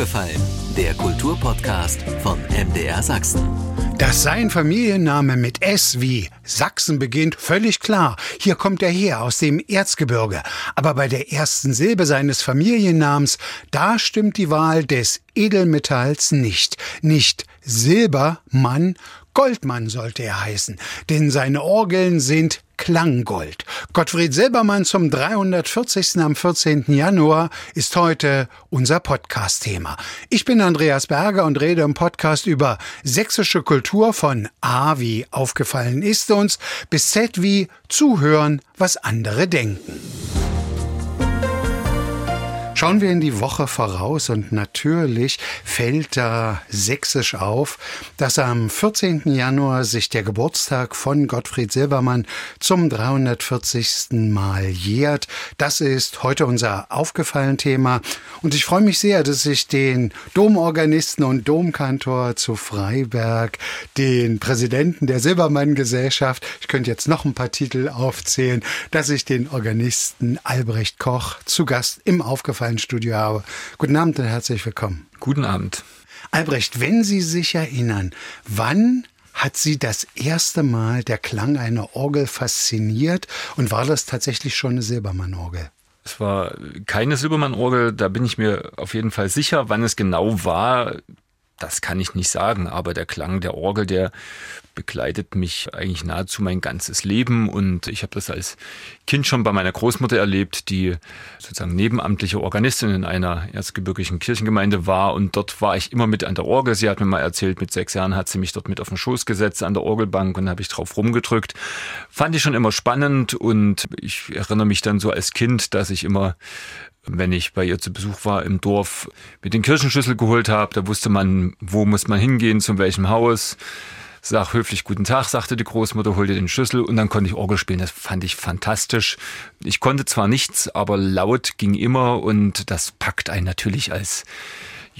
aufgefallen? Der Kulturpodcast von MDR Sachsen. Dass sein Familienname mit S wie Sachsen beginnt, völlig klar. Hier kommt er her aus dem Erzgebirge. Aber bei der ersten Silbe seines Familiennamens, da stimmt die Wahl des Edelmetalls nicht. Nicht Silbermann, Goldmann sollte er heißen, denn seine Orgeln sind Klanggold. Gottfried Silbermann zum 340. am 14. Januar ist heute unser Podcast-Thema. Ich bin Andreas Berger und rede im Podcast über sächsische Kultur von A wie aufgefallen ist uns bis Z wie zuhören, was andere denken. Schauen wir in die Woche voraus und natürlich fällt da sächsisch auf, dass am 14. Januar sich der Geburtstag von Gottfried Silbermann zum 340. Mal jährt. Das ist heute unser aufgefallen Thema und ich freue mich sehr, dass ich den Domorganisten und Domkantor zu Freiberg, den Präsidenten der Silbermann Gesellschaft, ich könnte jetzt noch ein paar Titel aufzählen, dass ich den Organisten Albrecht Koch zu Gast im aufgefallen Studio habe. Guten Abend und herzlich willkommen. Guten Abend. Albrecht, wenn Sie sich erinnern, wann hat Sie das erste Mal der Klang einer Orgel fasziniert und war das tatsächlich schon eine Silbermann-Orgel? Es war keine Silbermann-Orgel, da bin ich mir auf jeden Fall sicher. Wann es genau war, das kann ich nicht sagen, aber der Klang der Orgel, der begleitet mich eigentlich nahezu mein ganzes Leben und ich habe das als Kind schon bei meiner Großmutter erlebt, die sozusagen nebenamtliche Organistin in einer erzgebirgischen Kirchengemeinde war und dort war ich immer mit an der Orgel. Sie hat mir mal erzählt, mit sechs Jahren hat sie mich dort mit auf den Schoß gesetzt an der Orgelbank und habe ich drauf rumgedrückt. Fand ich schon immer spannend und ich erinnere mich dann so als Kind, dass ich immer wenn ich bei ihr zu Besuch war im Dorf, mit den Kirchenschlüssel geholt habe. Da wusste man, wo muss man hingehen, zu welchem Haus. Sag höflich guten Tag, sagte die Großmutter, hol dir den Schlüssel und dann konnte ich Orgel spielen. Das fand ich fantastisch. Ich konnte zwar nichts, aber laut ging immer und das packt einen natürlich als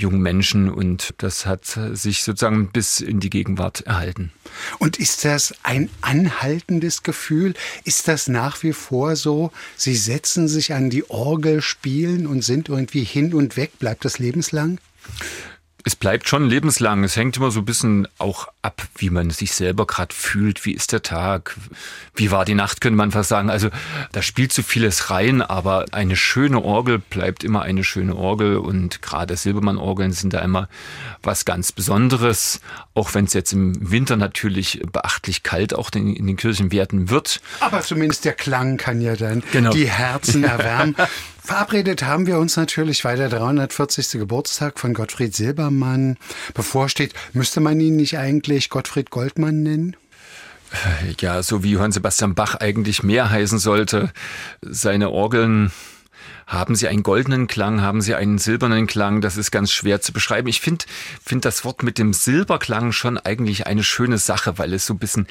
jungen Menschen und das hat sich sozusagen bis in die Gegenwart erhalten. Und ist das ein anhaltendes Gefühl? Ist das nach wie vor so? Sie setzen sich an die Orgel, spielen und sind irgendwie hin und weg. Bleibt das lebenslang? Es bleibt schon lebenslang. Es hängt immer so ein bisschen auch ab, wie man sich selber gerade fühlt. Wie ist der Tag? Wie war die Nacht, könnte man fast sagen. Also da spielt so vieles rein, aber eine schöne Orgel bleibt immer eine schöne Orgel und gerade Silbermann-Orgeln sind da immer was ganz Besonderes. Auch wenn es jetzt im Winter natürlich beachtlich kalt auch in, den Kirchen werden wird. Aber zumindest der Klang kann ja dann genau. die Herzen erwärmen. Verabredet haben wir uns natürlich, weil der 340. Geburtstag von Gottfried Silbermann bevorsteht. Müsste man ihn nicht eigentlich Gottfried Goldmann nennen? Ja, so wie Johann Sebastian Bach eigentlich mehr heißen sollte. Seine Orgeln haben sie einen goldenen Klang, haben sie einen silbernen Klang? Das ist ganz schwer zu beschreiben. Ich finde find das Wort mit dem Silberklang schon eigentlich eine schöne Sache, weil es so ein bisschen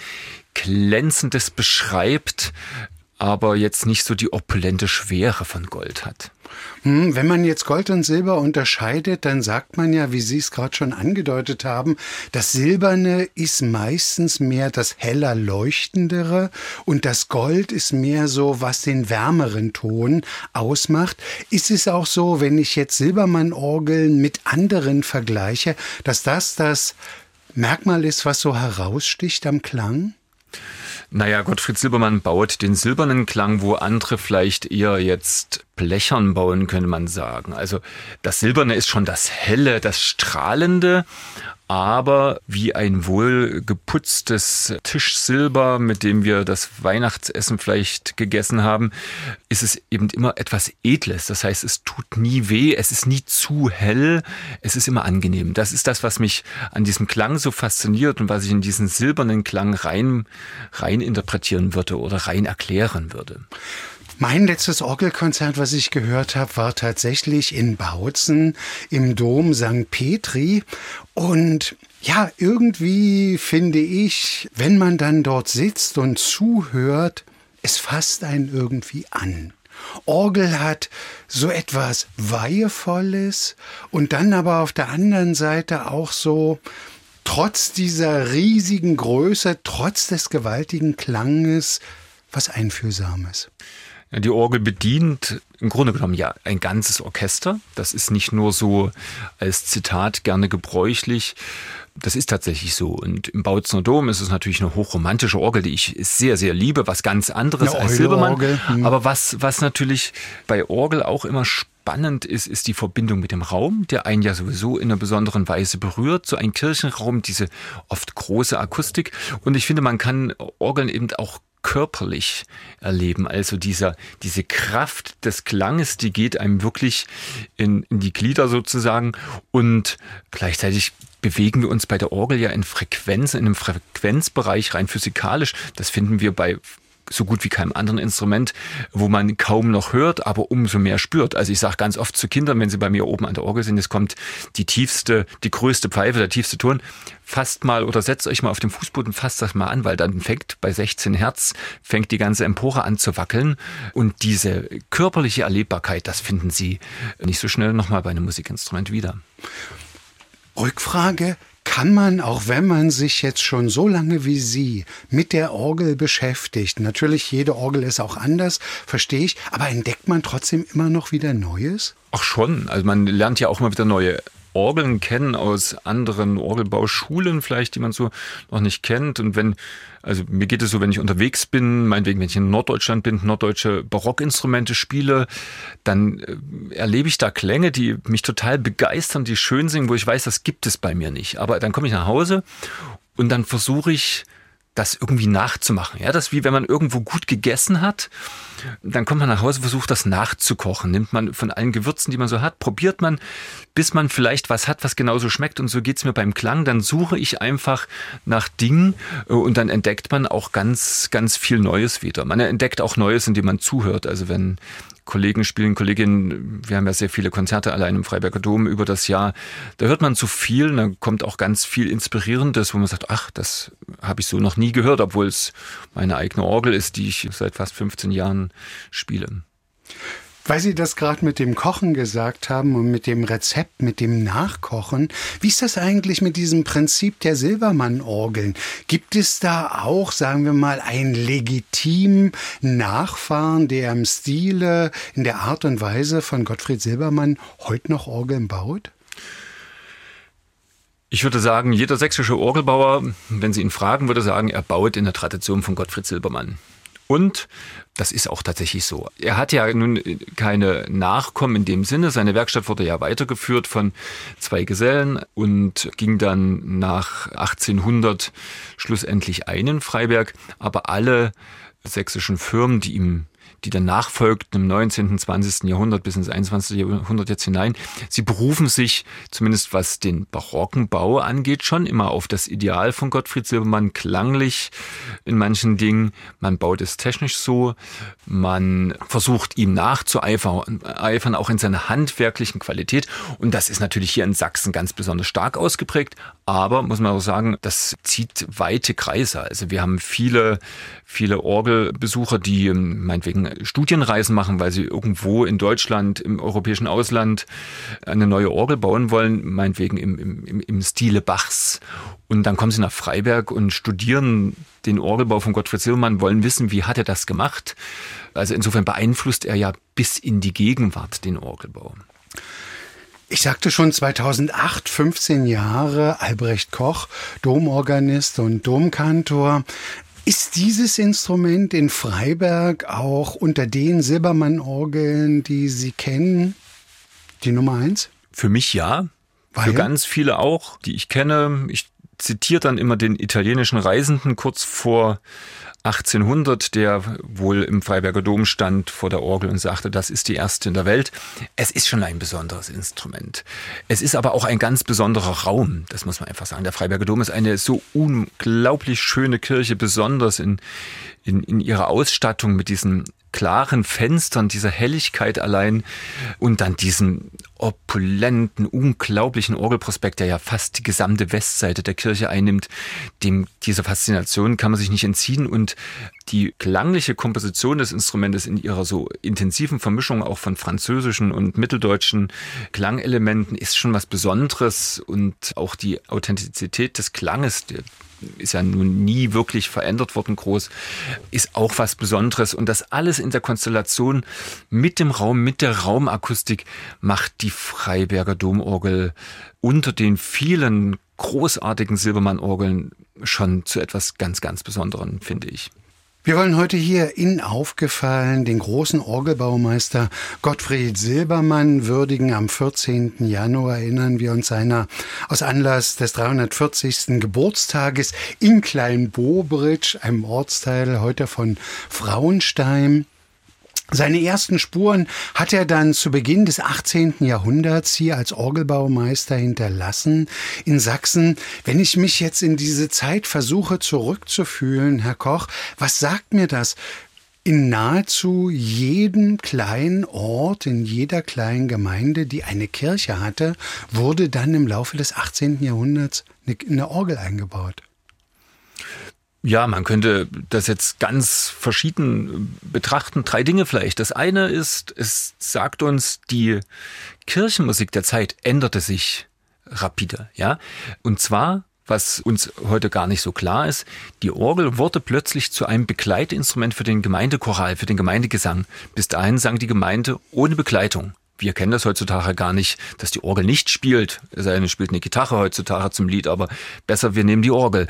glänzendes beschreibt, aber jetzt nicht so die opulente Schwere von Gold hat. Hm, wenn man jetzt Gold und Silber unterscheidet, dann sagt man ja, wie Sie es gerade schon angedeutet haben, das Silberne ist meistens mehr das heller leuchtendere und das Gold ist mehr so, was den wärmeren Ton ausmacht. Ist es auch so, wenn ich jetzt Silbermann-Orgeln mit anderen vergleiche, dass das das Merkmal ist, was so heraussticht am Klang? Naja, Gottfried Silbermann baut den silbernen Klang, wo andere vielleicht eher jetzt blechern bauen, könnte man sagen. Also das Silberne ist schon das Helle, das Strahlende, aber wie ein wohl geputztes Tischsilber, mit dem wir das Weihnachtsessen vielleicht gegessen haben, ist es eben immer etwas Edles. Das heißt, es tut nie weh, es ist nie zu hell, es ist immer angenehm. Das ist das, was mich an diesem Klang so fasziniert und was ich in diesen silbernen Klang rein, rein interpretieren würde oder rein erklären würde. Mein letztes Orgelkonzert, was ich gehört habe, war tatsächlich in Bautzen im Dom St. Petri. Und ja, irgendwie finde ich, wenn man dann dort sitzt und zuhört, es fasst einen irgendwie an. Orgel hat so etwas Weihevolles und dann aber auf der anderen Seite auch so, trotz dieser riesigen Größe, trotz des gewaltigen Klanges, was Einfühlsames. Die Orgel bedient im Grunde genommen ja ein ganzes Orchester. Das ist nicht nur so als Zitat gerne gebräuchlich. Das ist tatsächlich so. Und im Bautzner Dom ist es natürlich eine hochromantische Orgel, die ich sehr, sehr liebe. Was ganz anderes Eine als Silbermann. Hm. Aber was, was natürlich bei Orgel auch immer spannend ist, ist die Verbindung mit dem Raum, der einen ja sowieso in einer besonderen Weise berührt. So ein Kirchenraum, diese oft große Akustik. Und ich finde, man kann Orgeln eben auch körperlich erleben. Also dieser, diese Kraft des Klanges, die geht einem wirklich in, in die Glieder sozusagen. Und gleichzeitig bewegen wir uns bei der Orgel ja in Frequenz, in einem Frequenzbereich rein physikalisch. Das finden wir bei so gut wie keinem anderen Instrument, wo man kaum noch hört, aber umso mehr spürt. Also ich sage ganz oft zu Kindern, wenn sie bei mir oben an der Orgel sind, es kommt die tiefste, die größte Pfeife, der tiefste Ton. Fasst mal oder setzt euch mal auf den Fußboden, fasst das mal an, weil dann fängt bei 16 Hertz, fängt die ganze Empore an zu wackeln. Und diese körperliche Erlebbarkeit, das finden Sie nicht so schnell nochmal bei einem Musikinstrument wieder. Rückfrage, kann man, auch wenn man sich jetzt schon so lange wie Sie mit der Orgel beschäftigt, natürlich jede Orgel ist auch anders, verstehe ich, aber entdeckt man trotzdem immer noch wieder Neues? Ach schon, also man lernt ja auch mal wieder neue Orgeln kennen aus anderen Orgelbauschulen vielleicht, die man so noch nicht kennt. Und wenn, also mir geht es so, wenn ich unterwegs bin, meinetwegen, wenn ich in Norddeutschland bin, norddeutsche Barockinstrumente spiele, dann äh, erlebe ich da Klänge, die mich total begeistern, die schön singen, wo ich weiß, das gibt es bei mir nicht. Aber dann komme ich nach Hause und dann versuche ich, das irgendwie nachzumachen. Ja, das ist wie wenn man irgendwo gut gegessen hat, dann kommt man nach Hause, versucht das nachzukochen, nimmt man von allen Gewürzen, die man so hat, probiert man, bis man vielleicht was hat, was genauso schmeckt und so geht's mir beim Klang, dann suche ich einfach nach Dingen äh, und dann entdeckt man auch ganz, ganz viel Neues wieder. Man entdeckt auch Neues, indem man zuhört. Also wenn Kollegen spielen, Kolleginnen, wir haben ja sehr viele Konzerte allein im Freiberger Dom über das Jahr. Da hört man zu viel, da kommt auch ganz viel Inspirierendes, wo man sagt, ach, das habe ich so noch nie gehört, obwohl es meine eigene Orgel ist, die ich seit fast 15 Jahren spiele. Weil Sie das gerade mit dem Kochen gesagt haben und mit dem Rezept, mit dem Nachkochen, wie ist das eigentlich mit diesem Prinzip der Silbermann-Orgeln? Gibt es da auch, sagen wir mal, einen legitimen Nachfahren, der im Stile, in der Art und Weise von Gottfried Silbermann heute noch Orgeln baut? Ich würde sagen, jeder sächsische Orgelbauer, wenn Sie ihn fragen, würde sagen, er baut in der Tradition von Gottfried Silbermann. Und das ist auch tatsächlich so. Er hat ja nun keine Nachkommen in dem Sinne. Seine Werkstatt wurde ja weitergeführt von zwei Gesellen und ging dann nach 1800 schlussendlich ein in Freiberg. Aber alle sächsischen Firmen, die ihm die dann nachfolgten im 19., 20. Jahrhundert bis ins 21. Jahrhundert jetzt hinein. Sie berufen sich, zumindest was den barocken Bau angeht, schon immer auf das Ideal von Gottfried Silbermann, klanglich in manchen Dingen. Man baut es technisch so, man versucht ihm nachzueifern, auch in seiner handwerklichen Qualität. Und das ist natürlich hier in Sachsen ganz besonders stark ausgeprägt. Aber muss man auch sagen, das zieht weite Kreise. Also wir haben viele, viele Orgelbesucher, die ähm, meinetwegen Studienreisen machen, weil sie irgendwo in Deutschland, im europäischen Ausland eine neue Orgel bauen wollen, meinetwegen im, im, im Stile Bachs. Und dann kommen sie nach Freiberg und studieren den Orgelbau von Gottfried Silbermann, wollen wissen, wie hat er das gemacht. Also insofern beeinflusst er ja bis in die Gegenwart den Orgelbau. Ich sagte schon 2008, 15 Jahre, Albrecht Koch, Domorganist und Domkantor. Ist dieses Instrument in Freiberg auch unter den Silbermann-Orgeln, die Sie kennen, die Nummer eins? Für mich ja. Weil? Für ganz viele auch, die ich kenne. Ich zitiere dann immer den italienischen Reisenden kurz vor 1800, der wohl im Freiberger Dom stand vor der Orgel und sagte, das ist die erste in der Welt. Es ist schon ein besonderes Instrument. Es ist aber auch ein ganz besonderer Raum, das muss man einfach sagen. Der Freiberger Dom ist eine so unglaublich schöne Kirche, besonders in, in, in ihrer Ausstattung mit diesen klaren Fenstern, dieser Helligkeit allein und dann diesen opulenten, unglaublichen Orgelprospekt, der ja fast die gesamte Westseite der Kirche einnimmt, dem dieser Faszination kann man sich nicht entziehen und die klangliche Komposition des Instrumentes in ihrer so intensiven Vermischung auch von französischen und mitteldeutschen Klangelementen ist schon was Besonderes und auch die Authentizität des Klanges, ist ja nun nie wirklich verändert worden groß, ist auch was Besonderes. Und das alles in der Konstellation mit dem Raum, mit der Raumakustik macht die Freiberger Domorgel unter den vielen großartigen Silbermann-Orgeln schon zu etwas ganz, ganz Besonderem, finde ich. Wir wollen heute hier in Aufgefallen den großen Orgelbaumeister Gottfried Silbermann würdigen. Am 14. Januar erinnern wir uns seiner aus Anlass des 340. Geburtstages in Kleinbobritsch, einem Ortsteil heute von Frauenstein. Seine ersten Spuren hat er dann zu Beginn des 18. Jahrhunderts hier als Orgelbaumeister hinterlassen in Sachsen. Wenn ich mich jetzt in diese Zeit versuche zurückzufühlen, Herr Koch, was sagt mir das? In nahezu jedem kleinen Ort, in jeder kleinen Gemeinde, die eine Kirche hatte, wurde dann im Laufe des 18. Jahrhunderts eine Orgel eingebaut. Ja, man könnte das jetzt ganz verschieden betrachten. Drei Dinge vielleicht. Das eine ist, es sagt uns, die Kirchenmusik der Zeit änderte sich rapide, ja. Und zwar, was uns heute gar nicht so klar ist, die Orgel wurde plötzlich zu einem Begleitinstrument für den Gemeindechoral, für den Gemeindegesang. Bis dahin sang die Gemeinde ohne Begleitung wir kennen das heutzutage gar nicht, dass die Orgel nicht spielt. Es spielt eine Gitarre heutzutage zum Lied, aber besser, wir nehmen die Orgel.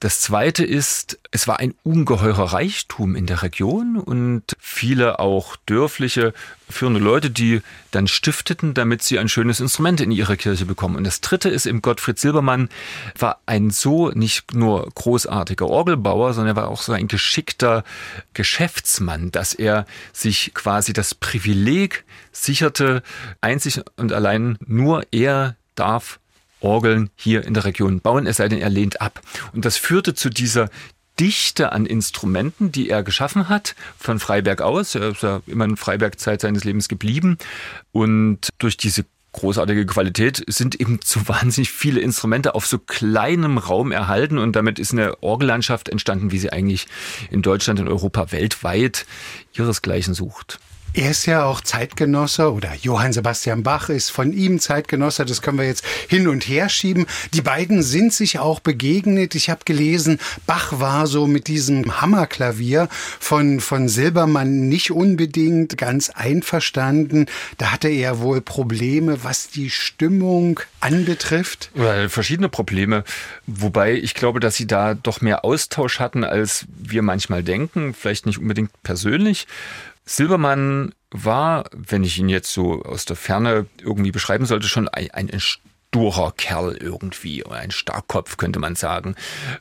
Das zweite ist, es war ein ungeheurer Reichtum in der Region und viele auch dörfliche führende Leute, die dann stifteten, damit sie ein schönes Instrument in ihre Kirche bekommen. Und das dritte ist im Gottfried Silbermann war ein so nicht nur großartiger Orgelbauer, sondern er war auch so ein geschickter Geschäftsmann, dass er sich quasi das Privileg sicherte, einzig und allein nur er darf Orgeln hier in der Region bauen, es sei denn, er lehnt ab. Und das führte zu dieser Dichte an Instrumenten, die er geschaffen hat, von Freiberg aus. Er ist ja immer in Freiberg Zeit seines Lebens geblieben. Und durch diese großartige Qualität sind eben zu wahnsinnig viele Instrumente auf so kleinem Raum erhalten und damit ist eine Orgellandschaft entstanden, wie sie eigentlich in Deutschland, und Europa, weltweit ihresgleichen sucht. Er ist ja auch Zeitgenosse oder Johann Sebastian Bach ist von ihm Zeitgenosse. Das können wir jetzt hin und her schieben. Die beiden sind sich auch begegnet. Ich habe gelesen, Bach war so mit diesem Hammerklavier von, von Silbermann nicht unbedingt ganz einverstanden. Da hatte er wohl Probleme, was die Stimmung anbetrifft. Well, verschiedene Probleme. Wobei ich glaube, dass sie da doch mehr Austausch hatten, als wir manchmal denken. Vielleicht nicht unbedingt persönlich. Silbermann war, wenn ich ihn jetzt so aus der Ferne irgendwie beschreiben sollte, schon ein, ein sturer Kerl irgendwie, ein Starkkopf könnte man sagen.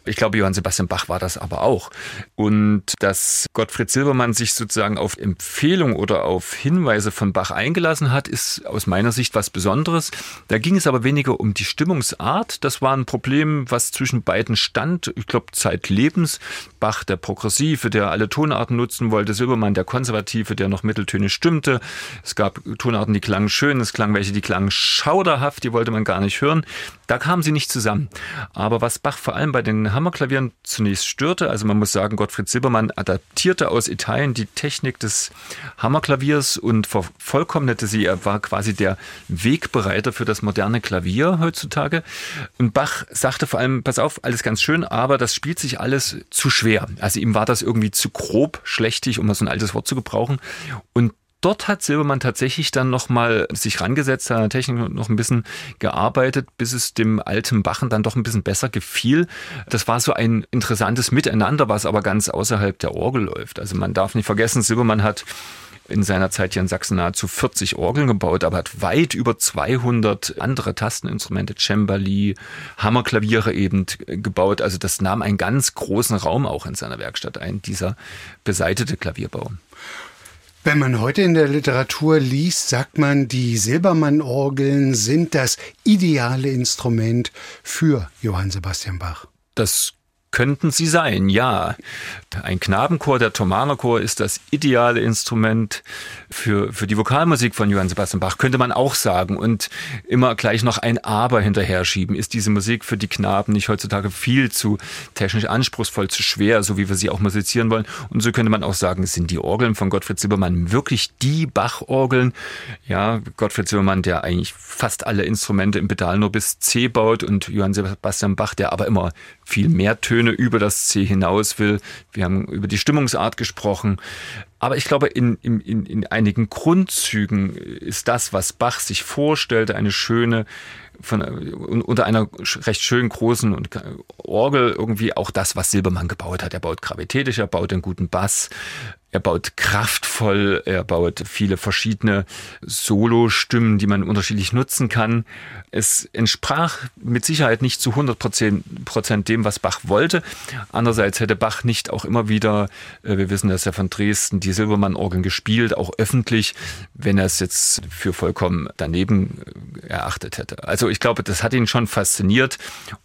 Ich glaube, Johann Sebastian Bach war das aber auch. Und dass Gottfried Silbermann sich sozusagen auf Empfehlung oder auf Hinweise von Bach eingelassen hat, ist aus meiner Sicht was Besonderes. Da ging es aber weniger um die Stimmungsart. Das war ein Problem, was zwischen beiden stand. Ich glaube, zeitlebens. Bach der Progressive, der alle Tonarten nutzen wollte, Silbermann der Konservative, der noch Mitteltöne stimmte. Es gab Tonarten, die klangen schön, es klang welche, die klangen schauderhaft, die wollte man gar gar nicht hören. Da kamen sie nicht zusammen. Aber was Bach vor allem bei den Hammerklavieren zunächst störte, also man muss sagen, Gottfried Silbermann adaptierte aus Italien die Technik des Hammerklaviers und vervollkommnete sie. Er war quasi der Wegbereiter für das moderne Klavier heutzutage. Und Bach sagte vor allem, pass auf, alles ganz schön, aber das spielt sich alles zu schwer. Also ihm war das irgendwie zu grob, schlechtig, um mal so ein altes Wort zu gebrauchen. Und dort hat Silbermann tatsächlich dann nochmal sich rangesetzt, an der Technik noch ein bisschen gearbeitet, bis es dem alten Bachen dann doch ein bisschen besser gefiel. Das war so ein interessantes Miteinander, was aber ganz außerhalb der Orgel läuft. Also man darf nicht vergessen, Silbermann hat in seiner Zeit hier in Sachsen nahezu 40 Orgeln gebaut, aber hat weit über 200 andere Tasteninstrumente, Cembali, Hammerklaviere eben gebaut. Also das nahm einen ganz großen Raum auch in seiner Werkstatt ein, dieser beseitete Klavierbau. Wenn man heute in der Literatur liest, sagt man, die Silbermann-Orgeln sind das ideale Instrument für Johann Sebastian Bach. Das könnten sie sein, ja. Ein Knabenchor, der Thomanerchor, ist das ideale Instrument für, für die Vokalmusik von Johann Sebastian Bach, könnte man auch sagen. Und immer gleich noch ein Aber hinterher schieben. Ist diese Musik für die Knaben nicht heutzutage viel zu technisch anspruchsvoll, zu schwer, so wie wir sie auch musizieren wollen? Und so könnte man auch sagen, sind die Orgeln von Gottfried Silbermann wirklich die Bach-Orgeln? Ja, Gottfried Silbermann, der eigentlich fast alle Instrumente im Pedal nur bis C baut und Johann Sebastian Bach, der aber immer viel mehr Töne über das C hinaus will. Wir haben über die Stimmungsart gesprochen. Aber ich glaube, in, in, in einigen Grundzügen ist das, was Bach sich vorstellte, eine schöne, von, unter einer recht schön großen Orgel irgendwie auch das, was Silbermann gebaut hat. Er baut gravitätisch, er baut einen guten Bass, er baut kraftvoll, er baut viele verschiedene Solo-Stimmen, die man unterschiedlich nutzen kann. Es entsprach mit Sicherheit nicht zu 100 Prozent dem, was Bach wollte. Andererseits hätte Bach nicht auch immer wieder, äh, wir wissen das ja von Dresden, die Silbermann-Orgeln gespielt, auch öffentlich, wenn er es jetzt für vollkommen daneben äh, erachtet hätte. Also ich glaube, das hat ihn schon fasziniert,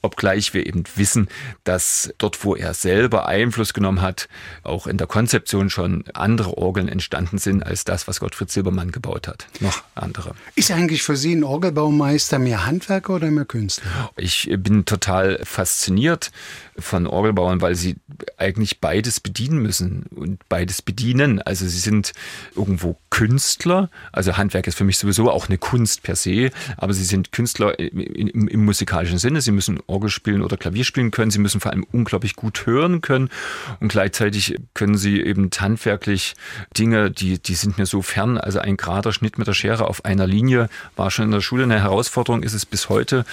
obgleich wir eben wissen, dass dort, wo er selber Einfluss genommen hat, auch in der Konzeption schon schon andere Orgeln entstanden sind als das, was Gottfried Silbermann gebaut hat. Noch andere. Ist eigentlich für Sie ein Orgelbaumeister mehr Handwerker oder mehr Künstler? Ich bin total fasziniert von Orgelbauern, weil sie eigentlich beides bedienen müssen und beides bedienen. Also sie sind irgendwo Künstler, also Handwerk ist für mich sowieso auch eine Kunst per se, aber sie sind Künstler im, im, im musikalischen Sinne. Sie müssen Orgel spielen oder Klavier spielen können, sie müssen vor allem unglaublich gut hören können und gleichzeitig können sie eben handwerklich Dinge, die, die sind mir so fern. Also ein gerader Schnitt mit der Schere auf einer Linie war schon in der Schule eine Herausforderung, ist es bis heute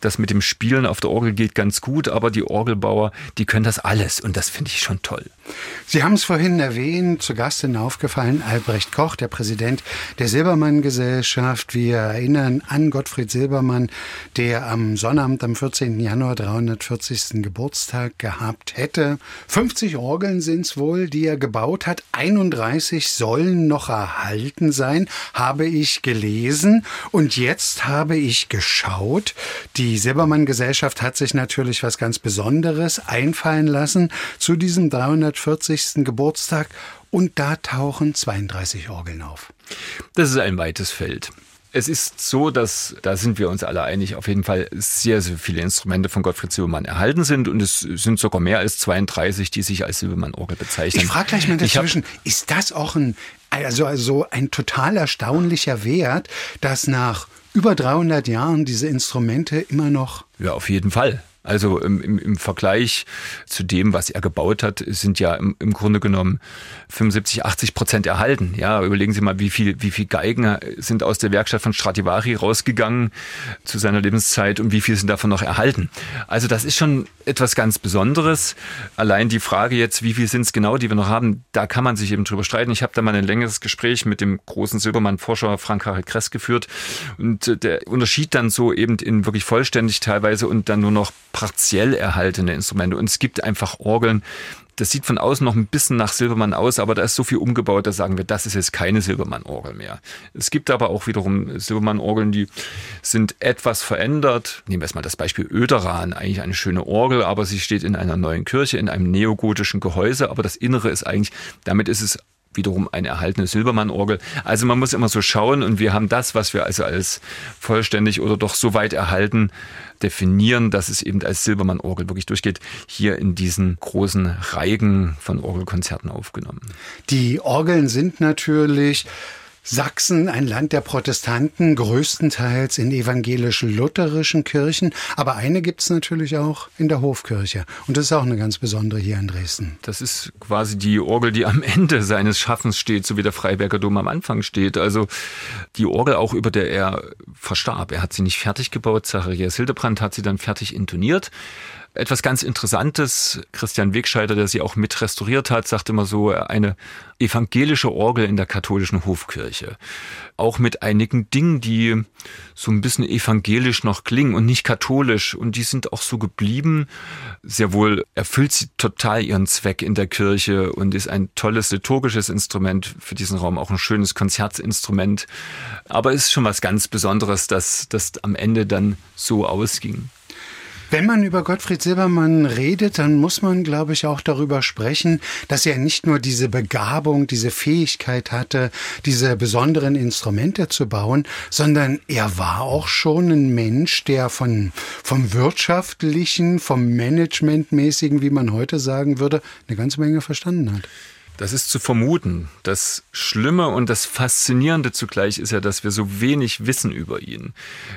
das mit dem Spielen auf der Orgel geht ganz gut, aber die Orgelbauer, die können das alles und das finde ich schon toll. Sie haben es vorhin erwähnt, zu Gast in aufgefallen, Albrecht Koch, der Präsident der Silbermann Gesellschaft. Wir erinnern an Gottfried Silbermann, der am Sonnabend am 14. Januar 340. Geburtstag gehabt hätte. 50 Orgeln sind es wohl, die er gebaut hat. 31 sollen noch erhalten sein, habe ich gelesen. Und jetzt habe ich geschaut. Die die Silbermann Gesellschaft hat sich natürlich was ganz Besonderes einfallen lassen zu diesem 340. Geburtstag und da tauchen 32 Orgeln auf. Das ist ein weites Feld. Es ist so, dass, da sind wir uns alle einig, auf jeden Fall sehr, sehr viele Instrumente von Gottfried Silbermann erhalten sind und es sind sogar mehr als 32, die sich als Silbermann-Orgel bezeichnen. Ich frage gleich mal dazwischen, ist das auch ein, also, also ein total erstaunlicher Wert, dass nach über 300 Jahren diese Instrumente immer noch? Ja, auf jeden Fall. Also im, im, Vergleich zu dem, was er gebaut hat, sind ja im, im Grunde genommen 75, 80 Prozent erhalten. Ja, überlegen Sie mal, wie viel, wie viel Geigen sind aus der Werkstatt von Stradivari rausgegangen zu seiner Lebenszeit und wie viel sind davon noch erhalten. Also das ist schon etwas ganz Besonderes. Allein die Frage jetzt, wie viel sind es genau, die wir noch haben, da kann man sich eben drüber streiten. Ich habe da mal ein längeres Gespräch mit dem großen Silbermann-Forscher Frank-Harald Kress geführt und äh, der Unterschied dann so eben in wirklich vollständig teilweise und dann nur noch partiell erhaltene Instrumente. Und es gibt einfach Orgeln, das sieht von außen noch ein bisschen nach Silbermann aus, aber da ist so viel umgebaut, da sagen wir, das ist jetzt keine Silbermann-Orgel mehr. Es gibt aber auch wiederum Silbermann-Orgeln, die sind etwas verändert. Nehmen wir erstmal das Beispiel Öderan, eigentlich eine schöne Orgel, aber sie steht in einer neuen Kirche, in einem neogotischen Gehäuse, aber das Innere ist eigentlich, damit ist es wiederum eine erhaltene Silbermann-Orgel. Also man muss immer so schauen und wir haben das, was wir also als vollständig oder doch so weit erhalten definieren, dass es eben als Silbermann-Orgel wirklich durchgeht, hier in diesen großen Reigen von Orgelkonzerten aufgenommen. Die Orgeln sind natürlich Sachsen, ein Land der Protestanten, größtenteils in evangelisch-lutherischen Kirchen, aber eine gibt es natürlich auch in der Hofkirche. Und das ist auch eine ganz besondere hier in Dresden. Das ist quasi die Orgel, die am Ende seines Schaffens steht, so wie der Freiberger Dom am Anfang steht. Also die Orgel auch, über der er verstarb. Er hat sie nicht fertig gebaut, Zacharias Hildebrand hat sie dann fertig intoniert. Etwas ganz Interessantes, Christian Wegscheider, der sie auch mit restauriert hat, sagt immer so, eine evangelische Orgel in der katholischen Hofkirche. Auch mit einigen Dingen, die so ein bisschen evangelisch noch klingen und nicht katholisch. Und die sind auch so geblieben. Sehr wohl erfüllt sie total ihren Zweck in der Kirche und ist ein tolles liturgisches Instrument für diesen Raum, auch ein schönes Konzertinstrument. Aber es ist schon was ganz Besonderes, dass das am Ende dann so ausging. Wenn man über Gottfried Silbermann redet, dann muss man, glaube ich, auch darüber sprechen, dass er nicht nur diese Begabung, diese Fähigkeit hatte, diese besonderen Instrumente zu bauen, sondern er war auch schon ein Mensch, der von, vom wirtschaftlichen, vom managementmäßigen, wie man heute sagen würde, eine ganze Menge verstanden hat. Das ist zu vermuten. Das Schlimme und das Faszinierende zugleich ist ja, dass wir so wenig wissen über ihn,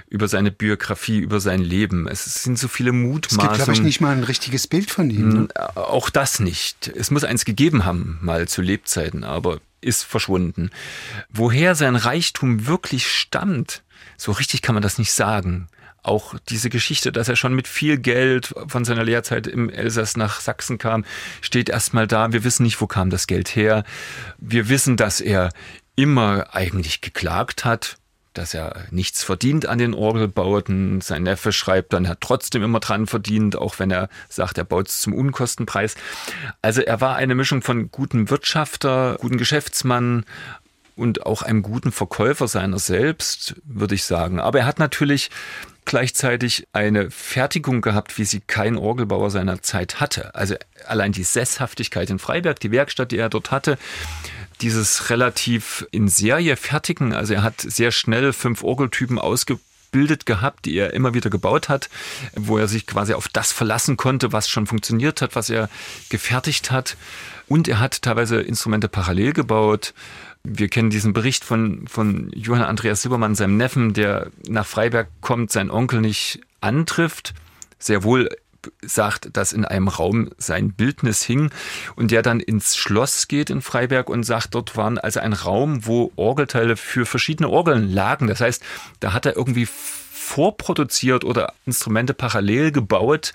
über seine Biografie, über sein Leben. Es sind so viele Mutmaßungen. Es gibt, glaube ich, nicht mal ein richtiges Bild von ihm. Ne? Auch das nicht. Es muss eins gegeben haben, mal zu Lebzeiten, aber ist verschwunden. Woher sein Reichtum wirklich stammt, so richtig kann man das nicht sagen auch diese Geschichte, dass er schon mit viel Geld von seiner Lehrzeit im Elsass nach Sachsen kam, steht erstmal da. Wir wissen nicht, wo kam das Geld her. Wir wissen, dass er immer eigentlich geklagt hat, dass er nichts verdient an den Orgelbauten. Sein Neffe schreibt dann, er hat trotzdem immer dran verdient, auch wenn er sagt, er baut es zum Unkostenpreis. Also er war eine Mischung von gutem Wirtschafter, guten Geschäftsmann, und auch einem guten Verkäufer seiner selbst, würde ich sagen. Aber er hat natürlich gleichzeitig eine Fertigung gehabt, wie sie kein Orgelbauer seiner Zeit hatte. Also allein die Sesshaftigkeit in Freiberg, die Werkstatt, die er dort hatte, dieses relativ in Serie fertigen, also er hat sehr schnell fünf Orgeltypen ausgebildet gehabt, die er immer wieder gebaut hat, wo er sich quasi auf das verlassen konnte, was schon funktioniert hat, was er gefertigt hat. Und er hat teilweise Instrumente parallel gebaut. Wir kennen diesen Bericht von, von Johann Andreas Silbermann, seinem Neffen, der nach Freiberg kommt, seinen Onkel nicht antrifft. Sehr wohl sagt, dass in einem Raum sein Bildnis hing und der dann ins Schloss geht in Freiberg und sagt, dort waren also ein Raum, wo Orgelteile für verschiedene Orgeln lagen. Das heißt, da hat er irgendwie vorproduziert oder Instrumente parallel gebaut.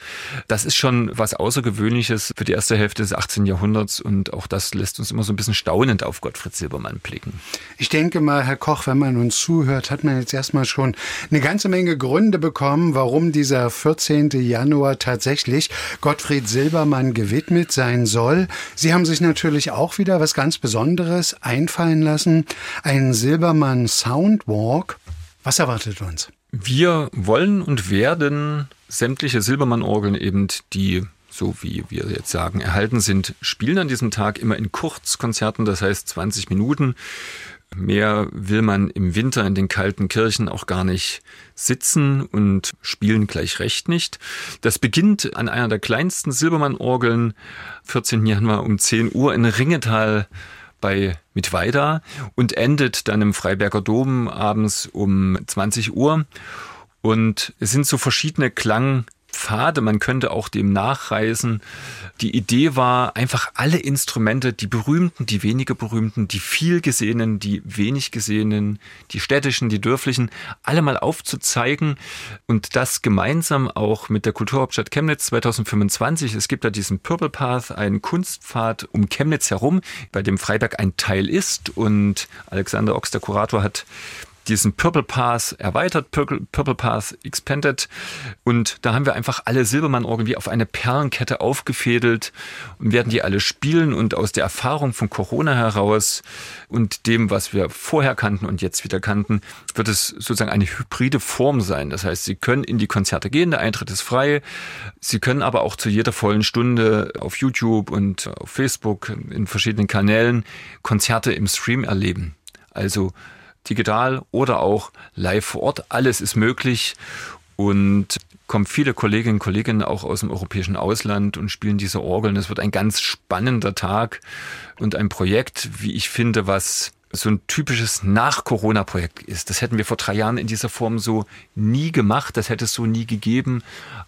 Das ist schon was Außergewöhnliches für die erste Hälfte des 18. Jahrhunderts und auch das lässt uns immer so ein bisschen staunend auf Gottfried Silbermann blicken. Ich denke mal, Herr Koch, wenn man uns zuhört, hat man jetzt erstmal schon eine ganze Menge Gründe bekommen, warum dieser 14. Januar tatsächlich Gottfried Silbermann gewidmet sein soll. Sie haben sich natürlich auch wieder was ganz Besonderes einfallen lassen. Ein Silbermann Soundwalk. Was erwartet uns? Wir wollen und werden sämtliche Silbermann-Orgeln eben, die so wie wir jetzt sagen, erhalten sind, spielen an diesem Tag immer in Kurzkonzerten, das heißt 20 Minuten. Mehr will man im Winter in den kalten Kirchen auch gar nicht sitzen und spielen gleich recht nicht. Das beginnt an einer der kleinsten Silbermann-Orgeln, 14. Januar um 10 Uhr in Ringetal bei Mittweida und endet dann im Freiberger Dom abends um 20 Uhr. Und es sind so verschiedene Klang Pfade, man könnte auch dem nachreisen. Die Idee war einfach alle Instrumente, die berühmten, die weniger berühmten, die viel gesehenen, die wenig gesehenen, die städtischen, die dörflichen, alle mal aufzuzeigen und das gemeinsam auch mit der Kulturhauptstadt Chemnitz 2025. Es gibt da diesen Purple Path, einen Kunstpfad um Chemnitz herum, bei dem Freiberg ein Teil ist und Alexander Ox, der Kurator, hat diesen Purple Pass erweitert, Purple, Purple Pass expanded. Und da haben wir einfach alle Silbermann-Orgeln wie auf eine Perlenkette aufgefädelt und werden die alle spielen. Und aus der Erfahrung von Corona heraus und dem, was wir vorher kannten und jetzt wieder kannten, wird es sozusagen eine hybride Form sein. Das heißt, Sie können in die Konzerte gehen, der Eintritt ist frei. Sie können aber auch zu jeder vollen Stunde auf YouTube und auf Facebook in verschiedenen Kanälen Konzerte im Stream erleben. Also digital oder auch live vor Ort. Alles ist möglich und kommen viele Kolleginnen und Kollegen auch aus dem europäischen Ausland und spielen diese Orgeln. Es wird ein ganz spannender Tag und ein Projekt, wie ich finde, was so ein typisches Nach-Corona-Projekt ist. Das hätten wir vor drei Jahren in dieser Form so nie gemacht, das hätte es so nie gegeben.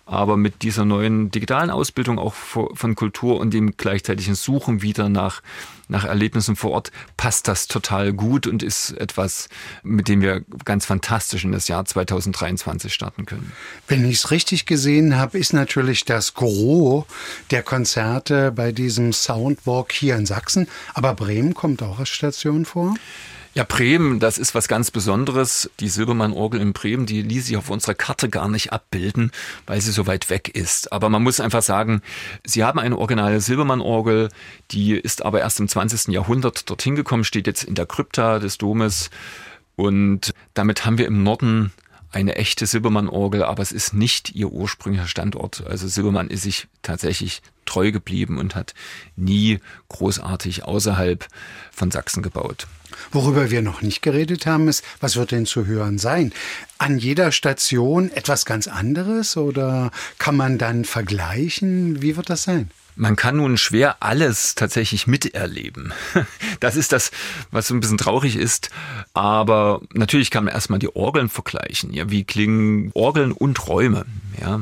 Aber mit dieser neuen digitalen Ausbildung auch von Kultur und dem gleichzeitigen Suchen wieder nach, nach Erlebnissen vor Ort passt das total gut und ist etwas, mit dem wir ganz fantastisch in das Jahr 2023 starten können. Wenn ich es richtig gesehen habe, ist natürlich das Gros der Konzerte bei diesem Soundwalk hier in Sachsen. Aber Bremen kommt auch als Station vor? Ja, Bremen, das ist was ganz Besonderes. Die Silbermann-Orgel in Bremen, die ließ sich auf unserer Karte gar nicht abbilden, weil sie so weit weg ist. Aber man muss einfach sagen, sie haben eine originale Silbermann-Orgel, die ist aber erst im 20. Jahrhundert dorthin gekommen, steht jetzt in der Krypta des Domes. Und damit haben wir im Norden eine echte Silbermann-Orgel, aber es ist nicht ihr ursprünglicher Standort. Also Silbermann ist sich tatsächlich treu geblieben und hat nie großartig außerhalb von Sachsen gebaut. Worüber wir noch nicht geredet haben, ist, was wird denn zu hören sein? An jeder Station etwas ganz anderes oder kann man dann vergleichen? Wie wird das sein? Man kann nun schwer alles tatsächlich miterleben. Das ist das, was so ein bisschen traurig ist. Aber natürlich kann man erstmal die Orgeln vergleichen. Ja, wie klingen Orgeln und Räume? Ja.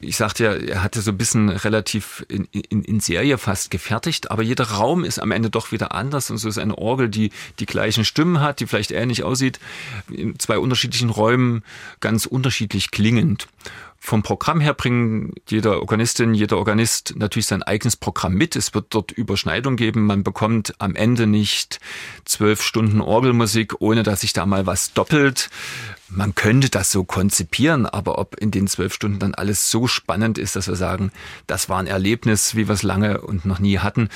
Ich sagte ja, er hatte so ein bisschen relativ in, in, in Serie fast gefertigt, aber jeder Raum ist am Ende doch wieder anders und so ist eine Orgel, die die gleichen Stimmen hat, die vielleicht ähnlich aussieht, in zwei unterschiedlichen Räumen ganz unterschiedlich klingend. Vom Programm her bringen jeder Organistin, jeder Organist natürlich sein eigenes Programm mit. Es wird dort Überschneidung geben. Man bekommt am Ende nicht zwölf Stunden Orgelmusik, ohne dass sich da mal was doppelt. Man könnte das so konzipieren, aber ob in den zwölf Stunden dann alles so spannend ist, dass wir sagen, das war ein Erlebnis, wie wir es lange und noch nie hatten,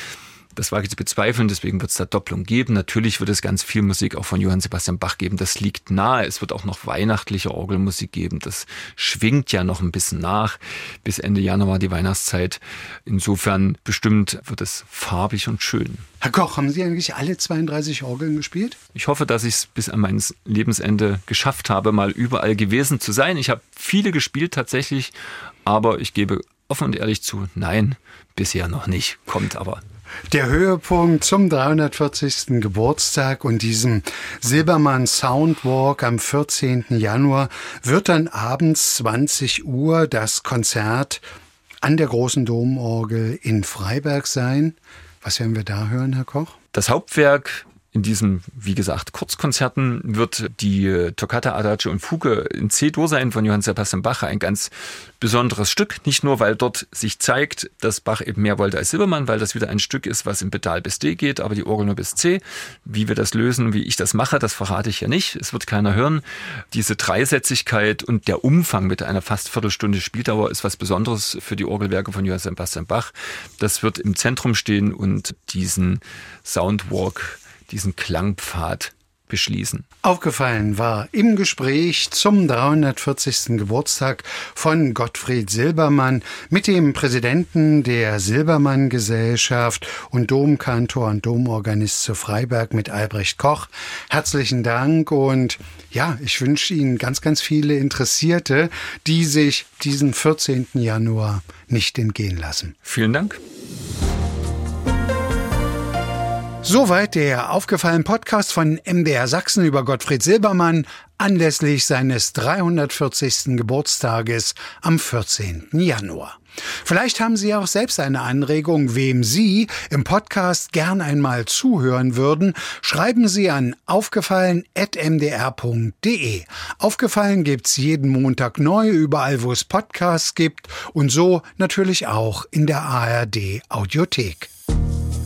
das wage ich zu bezweifeln, deswegen wird es da Doppelung geben. Natürlich wird es ganz viel Musik auch von Johann Sebastian Bach geben. Das liegt nahe. Es wird auch noch weihnachtliche Orgelmusik geben. Das schwingt ja noch ein bisschen nach. Bis Ende Januar die Weihnachtszeit. Insofern bestimmt wird es farbig und schön. Herr Koch, haben Sie eigentlich alle 32 Orgeln gespielt? Ich hoffe, dass ich es bis an mein Lebensende geschafft habe, mal überall gewesen zu sein. Ich habe viele gespielt tatsächlich, aber ich gebe offen und ehrlich zu, nein, bisher noch nicht. Kommt aber. Der Höhepunkt zum 340. Geburtstag und diesem Silbermann Soundwalk am 14. Januar wird dann abends 20 Uhr das Konzert an der großen Domorgel in Freiberg sein. Was werden wir da hören, Herr Koch? Das Hauptwerk in diesen, wie gesagt, Kurzkonzerten wird die Toccata Adagio und Fuge in C-Dur sein von Johann Sebastian Bach, ein ganz besonderes Stück. Nicht nur, weil dort sich zeigt, dass Bach eben mehr wollte als Silbermann, weil das wieder ein Stück ist, was im Pedal bis D geht, aber die Orgel nur bis C. Wie wir das lösen, wie ich das mache, das verrate ich ja nicht. Es wird keiner hören. Diese Dreisätzigkeit und der Umfang mit einer fast Viertelstunde Spieldauer ist was Besonderes für die Orgelwerke von Johann Sebastian Bach. Das wird im Zentrum stehen und diesen Soundwalk diesen Klangpfad beschließen. Aufgefallen war im Gespräch zum 340. Geburtstag von Gottfried Silbermann mit dem Präsidenten der Silbermann Gesellschaft und Domkantor und Domorganist zu Freiberg mit Albrecht Koch. Herzlichen Dank und ja, ich wünsche Ihnen ganz, ganz viele Interessierte, die sich diesen 14. Januar nicht entgehen lassen. Vielen Dank. Soweit der aufgefallene Podcast von MDR Sachsen über Gottfried Silbermann anlässlich seines 340. Geburtstages am 14. Januar. Vielleicht haben Sie auch selbst eine Anregung, wem Sie im Podcast gern einmal zuhören würden. Schreiben Sie an aufgefallen.mdr.de. Aufgefallen gibt's jeden Montag neu, überall wo es Podcasts gibt und so natürlich auch in der ARD Audiothek.